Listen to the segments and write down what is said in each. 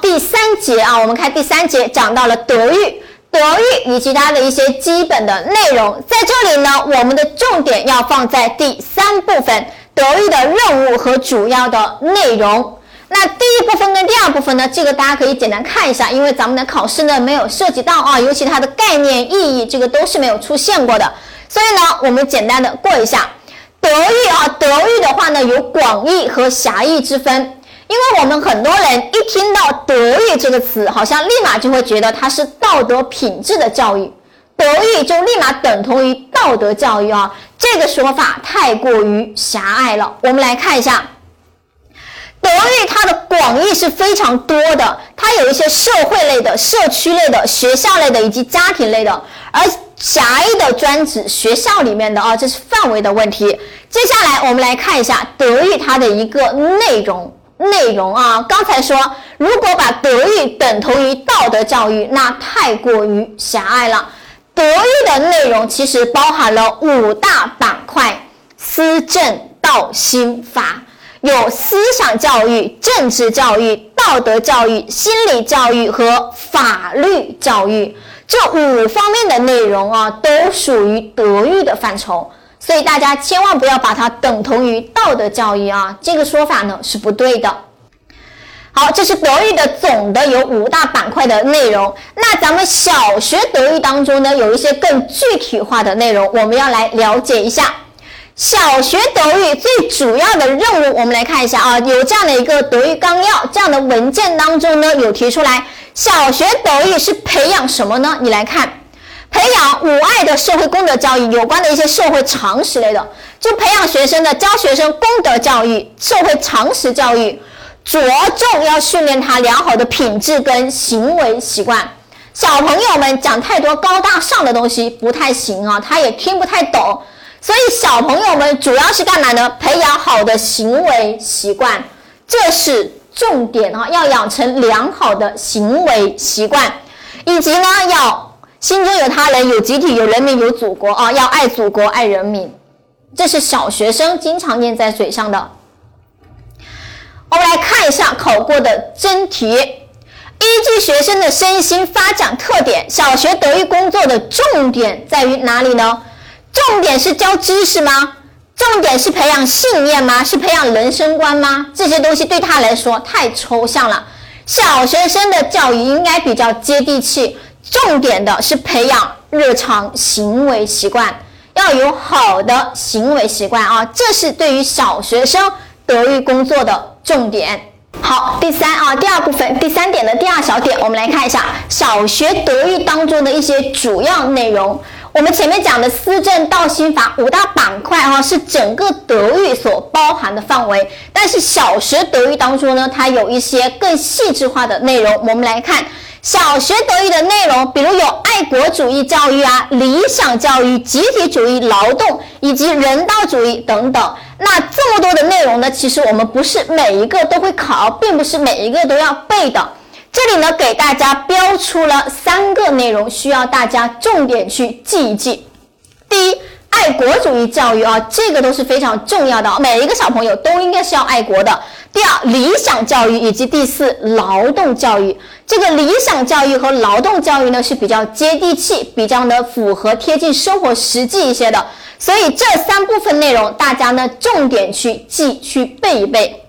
第三节啊，我们看第三节讲到了德育，德育以及它的一些基本的内容，在这里呢，我们的重点要放在第三部分，德育的任务和主要的内容。那第一部分跟第二部分呢，这个大家可以简单看一下，因为咱们的考试呢没有涉及到啊，尤其它的概念意义，这个都是没有出现过的，所以呢，我们简单的过一下。德育啊，德育的话呢，有广义和狭义之分，因为我们很多人一听到德育这个词，好像立马就会觉得它是道德品质的教育，德育就立马等同于道德教育啊，这个说法太过于狭隘了。我们来看一下。德育它的广义是非常多的，它有一些社会类的、社区类的、学校类的以及家庭类的，而狭义的专指学校里面的啊，这是范围的问题。接下来我们来看一下德育它的一个内容内容啊，刚才说如果把德育等同于道德教育，那太过于狭隘了。德育的内容其实包含了五大板块：思政、道、心、法。有思想教育、政治教育、道德教育、心理教育和法律教育这五方面的内容啊，都属于德育的范畴。所以大家千万不要把它等同于道德教育啊，这个说法呢是不对的。好，这是德育的总的有五大板块的内容。那咱们小学德育当中呢，有一些更具体化的内容，我们要来了解一下。小学德育最主要的任务，我们来看一下啊，有这样的一个德育纲要，这样的文件当中呢有提出来，小学德育是培养什么呢？你来看，培养五爱的社会公德教育，有关的一些社会常识类的，就培养学生的教学生公德教育、社会常识教育，着重要训练他良好的品质跟行为习惯。小朋友们讲太多高大上的东西不太行啊，他也听不太懂。所以小朋友们主要是干嘛呢？培养好的行为习惯，这是重点啊！要养成良好的行为习惯，以及呢，要心中有他人、有集体、有人民、有祖国啊！要爱祖国、爱人民，这是小学生经常念在嘴上的。我们来看一下考过的真题，依据学生的身心发展特点，小学德育工作的重点在于哪里呢？重点是教知识吗？重点是培养信念吗？是培养人生观吗？这些东西对他来说太抽象了。小学生的教育应该比较接地气，重点的是培养日常行为习惯，要有好的行为习惯啊！这是对于小学生德育工作的重点。好，第三啊，第二部分第三点的第二小点，我们来看一下小学德育当中的一些主要内容。我们前面讲的思政道心法五大板块哈，是整个德育所包含的范围。但是小学德育当中呢，它有一些更细致化的内容。我们来看小学德育的内容，比如有爱国主义教育啊、理想教育、集体主义、劳动以及人道主义等等。那这么多的内容呢，其实我们不是每一个都会考，并不是每一个都要背的。这里呢，给大家标出了三个内容，需要大家重点去记一记。第一，爱国主义教育啊，这个都是非常重要的，每一个小朋友都应该是要爱国的。第二，理想教育以及第四，劳动教育。这个理想教育和劳动教育呢是比较接地气，比较的符合贴近生活实际一些的。所以这三部分内容，大家呢重点去记去背一背。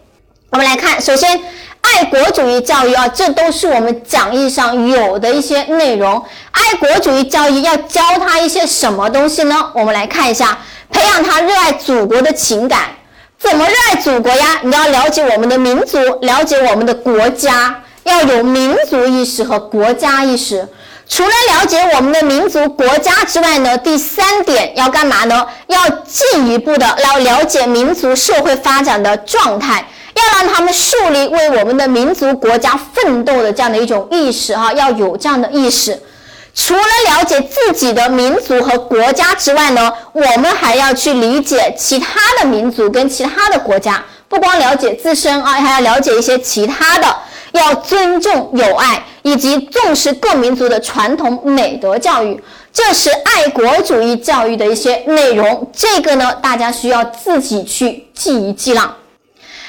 我们来看，首先。爱国主义教育啊，这都是我们讲义上有的一些内容。爱国主义教育要教他一些什么东西呢？我们来看一下，培养他热爱祖国的情感。怎么热爱祖国呀？你要了解我们的民族，了解我们的国家，要有民族意识和国家意识。除了了解我们的民族国家之外呢，第三点要干嘛呢？要进一步的要了解民族社会发展的状态。要让他们树立为我们的民族国家奋斗的这样的一种意识啊，要有这样的意识。除了了解自己的民族和国家之外呢，我们还要去理解其他的民族跟其他的国家。不光了解自身啊，还要了解一些其他的。要尊重友爱以及重视各民族的传统美德教育，这是爱国主义教育的一些内容。这个呢，大家需要自己去记一记了。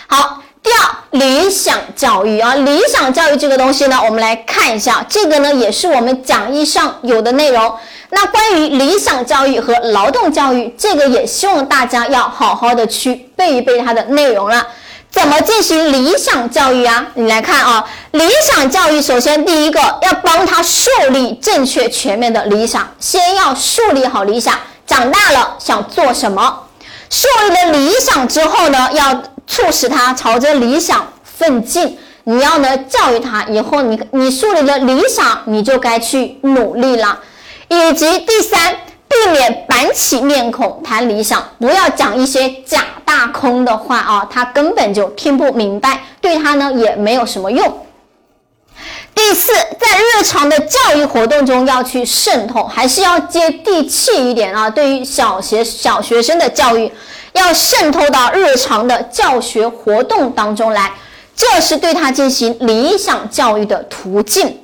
好，第二，理想教育啊，理想教育这个东西呢，我们来看一下，这个呢也是我们讲义上有的内容。那关于理想教育和劳动教育，这个也希望大家要好好的去背一背它的内容了。怎么进行理想教育啊？你来看啊，理想教育首先第一个要帮他树立正确全面的理想，先要树立好理想，长大了想做什么？树立了理想之后呢，要促使他朝着理想奋进。你要呢教育他，以后你你树立了理想，你就该去努力了。以及第三，避免板起面孔谈理想，不要讲一些假大空的话啊，他根本就听不明白，对他呢也没有什么用。第四，在日常的教育活动中要去渗透，还是要接地气一点啊。对于小学小学生的教育，要渗透到日常的教学活动当中来，这是对他进行理想教育的途径。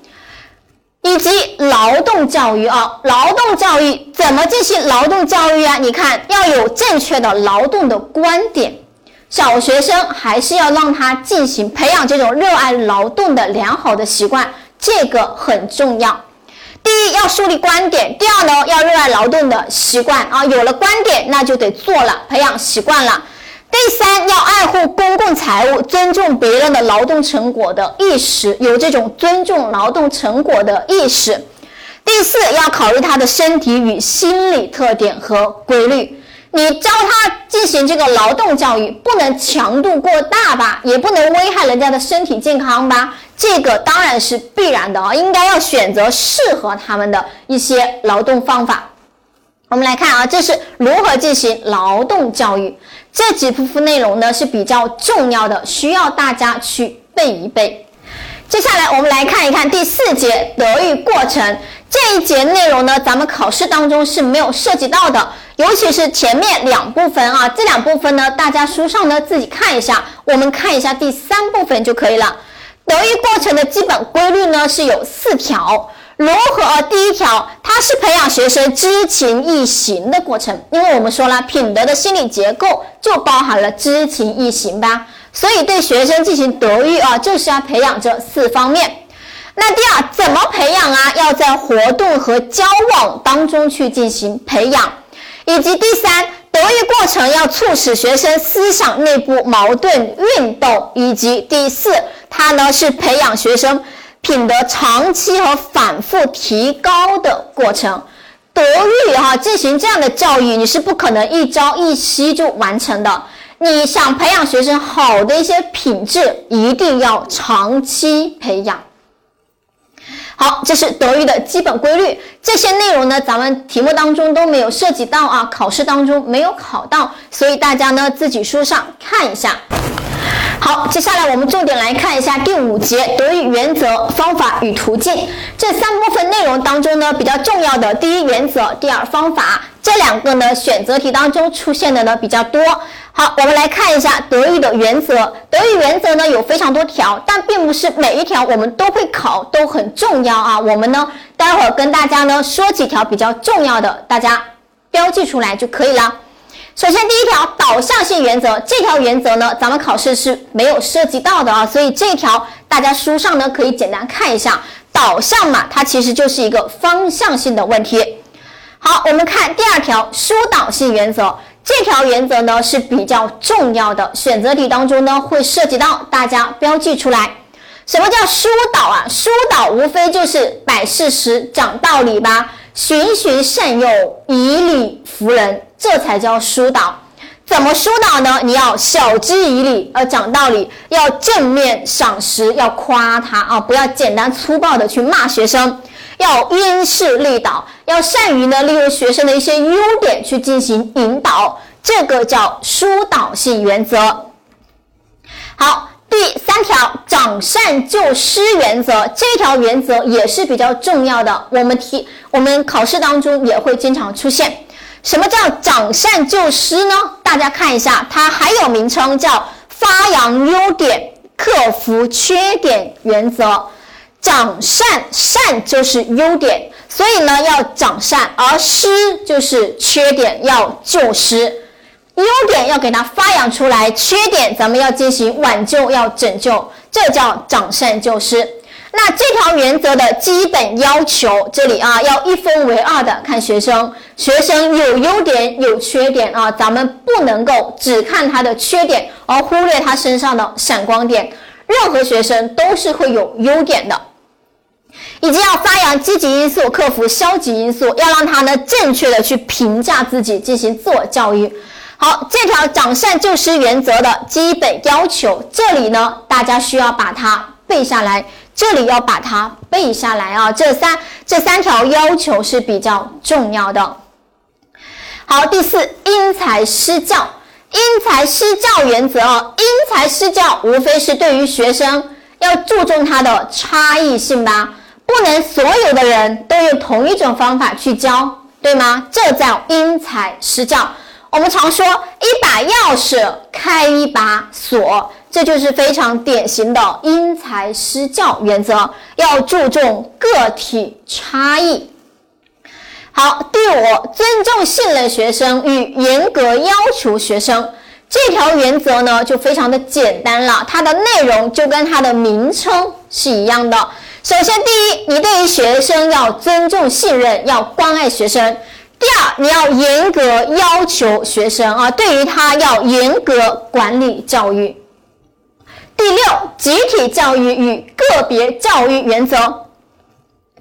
以及劳动教育啊，劳动教育怎么进行劳动教育啊？你看，要有正确的劳动的观点。小学生还是要让他进行培养这种热爱劳动的良好的习惯，这个很重要。第一，要树立观点；第二呢，要热爱劳动的习惯啊。有了观点，那就得做了，培养习惯了。第三，要爱护公共财物，尊重别人的劳动成果的意识，有这种尊重劳动成果的意识。第四，要考虑他的身体与心理特点和规律。你教他进行这个劳动教育，不能强度过大吧，也不能危害人家的身体健康吧？这个当然是必然的啊，应该要选择适合他们的一些劳动方法。我们来看啊，这是如何进行劳动教育。这几部分内容呢是比较重要的，需要大家去背一背。接下来我们来看一看第四节德育过程这一节内容呢，咱们考试当中是没有涉及到的。尤其是前面两部分啊，这两部分呢，大家书上呢自己看一下，我们看一下第三部分就可以了。德育过程的基本规律呢是有四条，如何？第一条，它是培养学生知情意行的过程，因为我们说了，品德的心理结构就包含了知情意行吧，所以对学生进行德育啊，就是要培养这四方面。那第二，怎么培养啊？要在活动和交往当中去进行培养。以及第三，德育过程要促使学生思想内部矛盾运动，以及第四，它呢是培养学生品德长期和反复提高的过程。德育哈进行这样的教育，你是不可能一朝一夕就完成的。你想培养学生好的一些品质，一定要长期培养。好，这是德育的基本规律。这些内容呢，咱们题目当中都没有涉及到啊，考试当中没有考到，所以大家呢自己书上看一下。好，接下来我们重点来看一下第五节德育原则、方法与途径这三部分内容当中呢比较重要的第一原则、第二方法这两个呢选择题当中出现的呢比较多。好，我们来看一下德育的原则。德育原则呢有非常多条，但并不是每一条我们都会考，都很重要啊。我们呢待会儿跟大家呢说几条比较重要的，大家标记出来就可以了。首先，第一条导向性原则，这条原则呢咱们考试是没有涉及到的啊，所以这条大家书上呢可以简单看一下。导向嘛，它其实就是一个方向性的问题。好，我们看第二条疏导性原则。这条原则呢是比较重要的，选择题当中呢会涉及到，大家标记出来。什么叫疏导啊？疏导无非就是摆事实、讲道理吧，循循善诱，以理服人，这才叫疏导。怎么疏导呢？你要晓之以理，要讲道理，要正面赏识，要夸他啊，不要简单粗暴的去骂学生。要因势利导，要善于呢利用学生的一些优点去进行引导，这个叫疏导性原则。好，第三条长善救失原则，这条原则也是比较重要的，我们题我们考试当中也会经常出现。什么叫长善救失呢？大家看一下，它还有名称叫发扬优点、克服缺点原则。长善，善就是优点，所以呢要长善，而失就是缺点，要救失。优点要给它发扬出来，缺点咱们要进行挽救，要拯救，这叫长善救失。那这条原则的基本要求，这里啊要一分为二的看学生，学生有优点有缺点啊，咱们不能够只看他的缺点而忽略他身上的闪光点。任何学生都是会有优点的，以及要发扬积极因素，克服消极因素，要让他呢正确的去评价自己，进行自我教育。好，这条长善救失原则的基本要求，这里呢大家需要把它背下来，这里要把它背下来啊，这三这三条要求是比较重要的。好，第四，因材施教。因材施教原则啊，因材施教无非是对于学生要注重他的差异性吧，不能所有的人都用同一种方法去教，对吗？这叫因材施教。我们常说一把钥匙开一把锁，这就是非常典型的因材施教原则，要注重个体差异。好，第五，尊重信任学生与严格要求学生，这条原则呢就非常的简单了，它的内容就跟它的名称是一样的。首先，第一，你对于学生要尊重、信任，要关爱学生；第二，你要严格要求学生啊，对于他要严格管理教育。第六，集体教育与个别教育原则，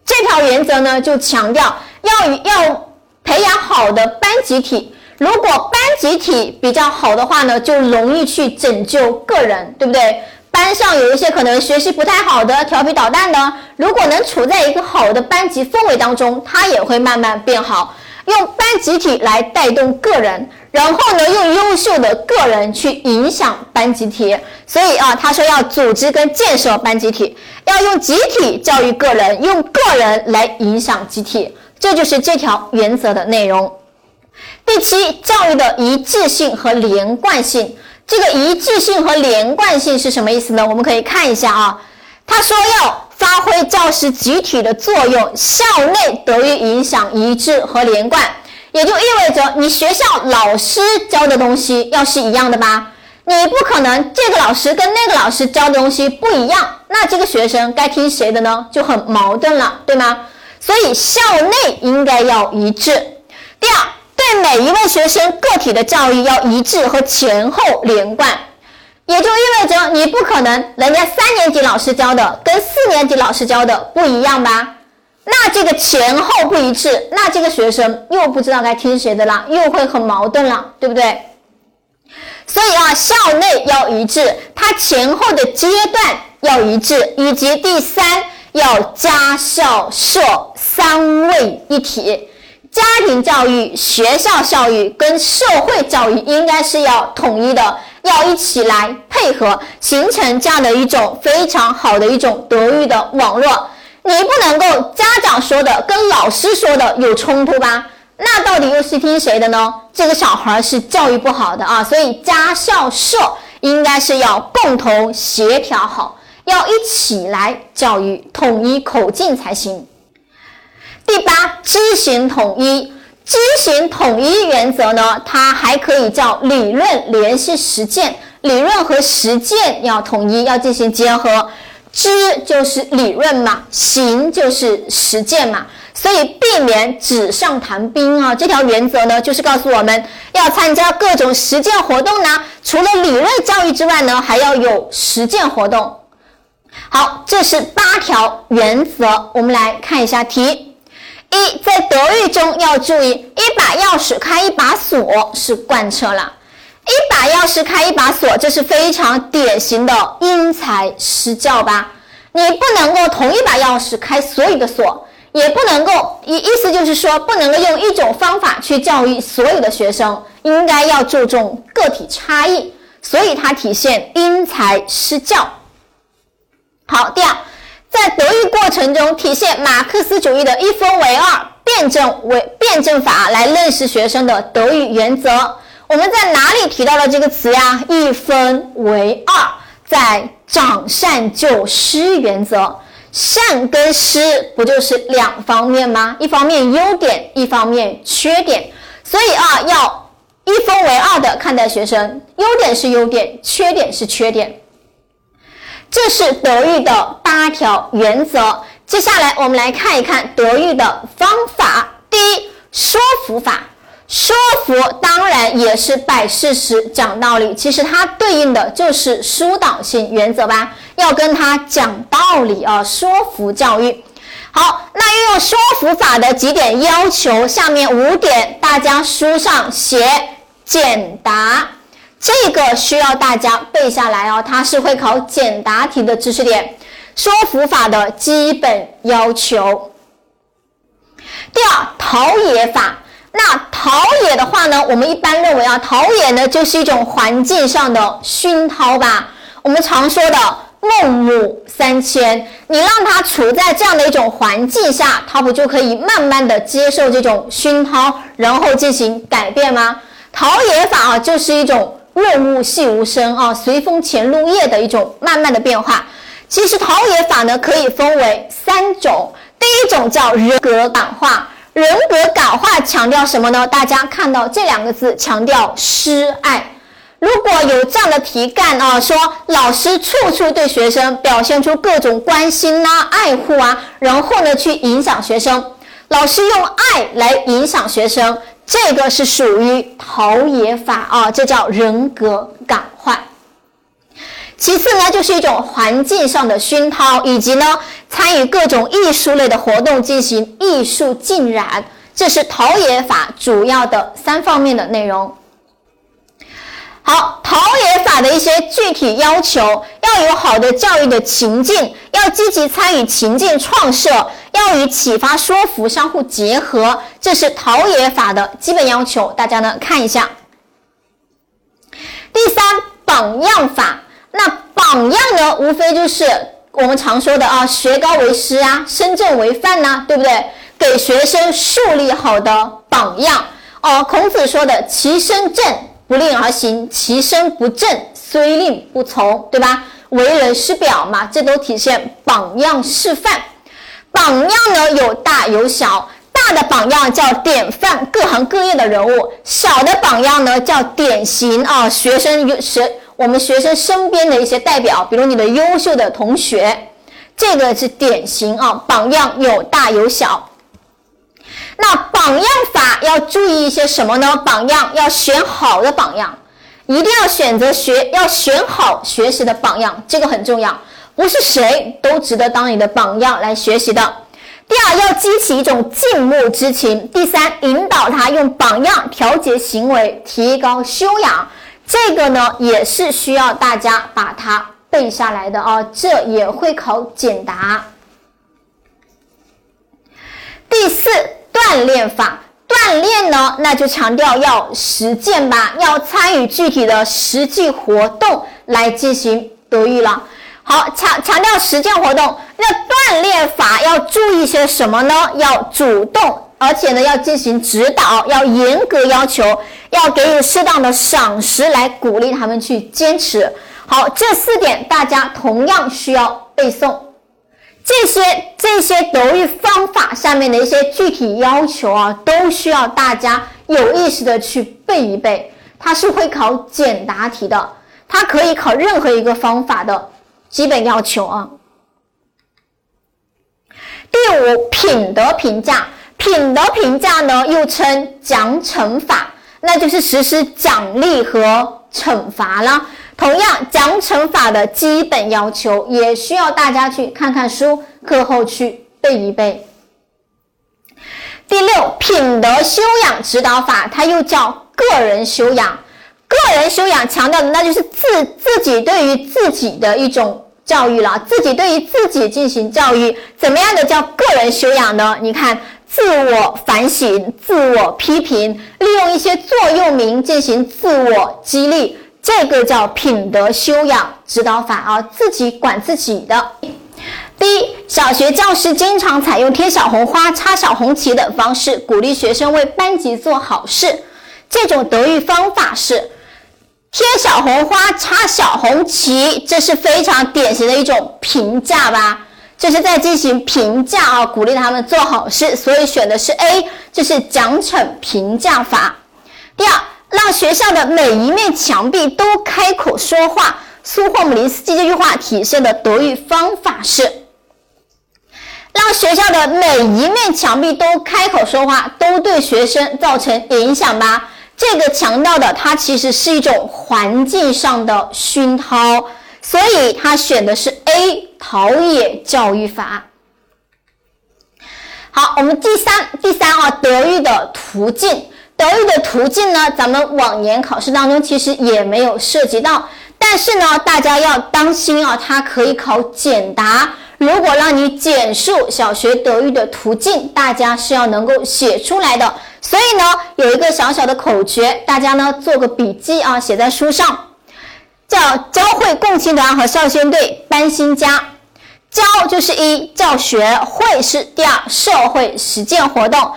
这条原则呢就强调。要要培养好的班集体，如果班集体比较好的话呢，就容易去拯救个人，对不对？班上有一些可能学习不太好的、调皮捣蛋的，如果能处在一个好的班级氛围当中，他也会慢慢变好。用班集体来带动个人，然后呢，用优秀的个人去影响班集体。所以啊，他说要组织跟建设班集体，要用集体教育个人，用个人来影响集体。这就是这条原则的内容。第七，教育的一致性和连贯性。这个一致性和连贯性是什么意思呢？我们可以看一下啊。他说要发挥教师集体的作用，校内得以影响一致和连贯，也就意味着你学校老师教的东西要是一样的吧？你不可能这个老师跟那个老师教的东西不一样，那这个学生该听谁的呢？就很矛盾了，对吗？所以校内应该要一致。第二，对每一位学生个体的教育要一致和前后连贯，也就意味着你不可能人家三年级老师教的跟四年级老师教的不一样吧？那这个前后不一致，那这个学生又不知道该听谁的了，又会很矛盾了，对不对？所以啊，校内要一致，它前后的阶段要一致，以及第三。要家校社三位一体，家庭教育、学校教育跟社会教育应该是要统一的，要一起来配合，形成这样的一种非常好的一种德育的网络。你不能够家长说的跟老师说的有冲突吧？那到底又是听谁的呢？这个小孩是教育不好的啊，所以家校社应该是要共同协调好。要一起来教育，统一口径才行。第八，知行统一。知行统一原则呢，它还可以叫理论联系实践，理论和实践要统一，要进行结合。知就是理论嘛，行就是实践嘛，所以避免纸上谈兵啊。这条原则呢，就是告诉我们要参加各种实践活动呢，除了理论教育之外呢，还要有实践活动。好，这是八条原则，我们来看一下题。一，在德育中要注意，一把钥匙开一把锁是贯彻了。一把钥匙开一把锁，这是非常典型的因材施教吧？你不能够同一把钥匙开所有的锁，也不能够意意思就是说，不能够用一种方法去教育所有的学生，应该要注重个体差异，所以它体现因材施教。好，第二，在德育过程中体现马克思主义的一分为二辩证为辩证法来认识学生的德育原则。我们在哪里提到了这个词呀？一分为二，在长善救失原则，善跟失不就是两方面吗？一方面优点，一方面缺点。所以啊，要一分为二的看待学生，优点是优点，缺点是缺点。这是德育的八条原则。接下来我们来看一看德育的方法。第一，说服法。说服当然也是摆事实、讲道理，其实它对应的就是疏导性原则吧，要跟他讲道理啊，说服教育。好，那运用说服法的几点要求，下面五点大家书上写简答，这个需要大家背下来哦，它是会考简答题的知识点。说服法的基本要求。第二，陶冶法。那陶冶的话呢，我们一般认为啊，陶冶呢就是一种环境上的熏陶吧。我们常说的孟母三迁，你让他处在这样的一种环境下，他不就可以慢慢的接受这种熏陶，然后进行改变吗？陶冶法啊，就是一种润物细无声啊，随风潜入夜的一种慢慢的变化。其实陶冶法呢，可以分为三种，第一种叫人格感化。人格感化强调什么呢？大家看到这两个字，强调施爱。如果有这样的题干啊，说老师处处对学生表现出各种关心呐、爱护啊，然后呢去影响学生，老师用爱来影响学生，这个是属于陶冶法啊，这叫人格感化。其次呢，就是一种环境上的熏陶，以及呢参与各种艺术类的活动进行艺术浸染，这是陶冶法主要的三方面的内容。好，陶冶法的一些具体要求，要有好的教育的情境，要积极参与情境创设，要与启发说服相互结合，这是陶冶法的基本要求。大家呢看一下。第三，榜样法。那榜样呢，无非就是我们常说的啊，学高为师啊，身正为范呐，对不对？给学生树立好的榜样哦。孔子说的“其身正，不令而行；其身不正，虽令不从”，对吧？为人师表嘛，这都体现榜样示范。榜样呢，有大有小，大的榜样叫典范，各行各业的人物；小的榜样呢，叫典型啊，学生有学。我们学生身边的一些代表，比如你的优秀的同学，这个是典型啊，榜样有大有小。那榜样法要注意一些什么呢？榜样要选好的榜样，一定要选择学，要选好学习的榜样，这个很重要，不是谁都值得当你的榜样来学习的。第二，要激起一种敬慕之情。第三，引导他用榜样调节行为，提高修养。这个呢也是需要大家把它背下来的啊，这也会考简答。第四，锻炼法，锻炼呢，那就强调要实践吧，要参与具体的实际活动来进行德育了。好，强强调实践活动，那锻炼法要注意些什么呢？要主动。而且呢，要进行指导，要严格要求，要给予适当的赏识来鼓励他们去坚持。好，这四点大家同样需要背诵。这些这些德育方法下面的一些具体要求啊，都需要大家有意识的去背一背。它是会考简答题的，它可以考任何一个方法的基本要求啊。第五，品德评价。品德评价呢，又称奖惩法，那就是实施奖励和惩罚了。同样，奖惩法的基本要求也需要大家去看看书，课后去背一背。第六，品德修养指导法，它又叫个人修养。个人修养强调的那就是自自己对于自己的一种教育了，自己对于自己进行教育，怎么样的叫个人修养呢？你看。自我反省、自我批评，利用一些座右铭进行自我激励，这个叫品德修养指导法啊，自己管自己的。第一，小学教师经常采用贴小红花、插小红旗等方式，鼓励学生为班级做好事。这种德育方法是贴小红花、插小红旗，这是非常典型的一种评价吧。这是在进行评价啊，鼓励他们做好事，所以选的是 A，这是奖惩评价法。第二，让学校的每一面墙壁都开口说话。苏霍姆林斯基这句话体现的德育方法是。让学校的每一面墙壁都开口说话，都对学生造成影响吧？这个强调的，它其实是一种环境上的熏陶，所以他选的是 A 陶冶教育法。好，我们第三第三啊，德育的途径，德育的途径呢，咱们往年考试当中其实也没有涉及到，但是呢，大家要当心啊，它可以考简答。如果让你简述小学德育的途径，大家是要能够写出来的。所以呢，有一个小小的口诀，大家呢做个笔记啊，写在书上，叫教会共青团和少先队搬新家。教就是一教学，会是第二社会实践活动，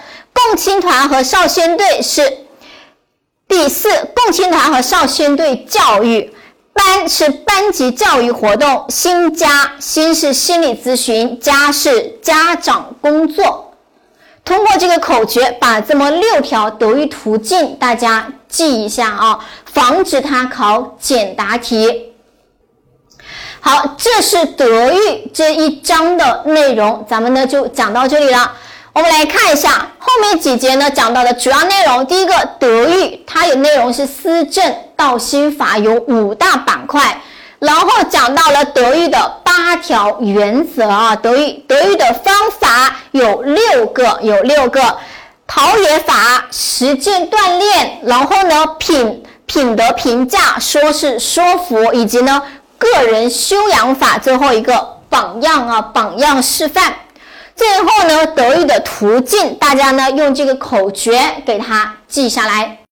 共青团和少先队是第四共青团和少先队教育。班是班级教育活动，新家新是心理咨询，家是家长工作。通过这个口诀，把这么六条德育途径大家记一下啊，防止他考简答题。好，这是德育这一章的内容，咱们呢就讲到这里了。我们来看一下后面几节呢讲到的主要内容。第一个德育，它有内容是思政道心法，有五大板块。然后讲到了德育的八条原则啊，德育德育的方法有六个，有六个陶冶法、实践锻炼，然后呢品品德评价、说是说服，以及呢个人修养法，最后一个榜样啊，榜样示范。最后呢，德育的途径，大家呢用这个口诀给它记下来。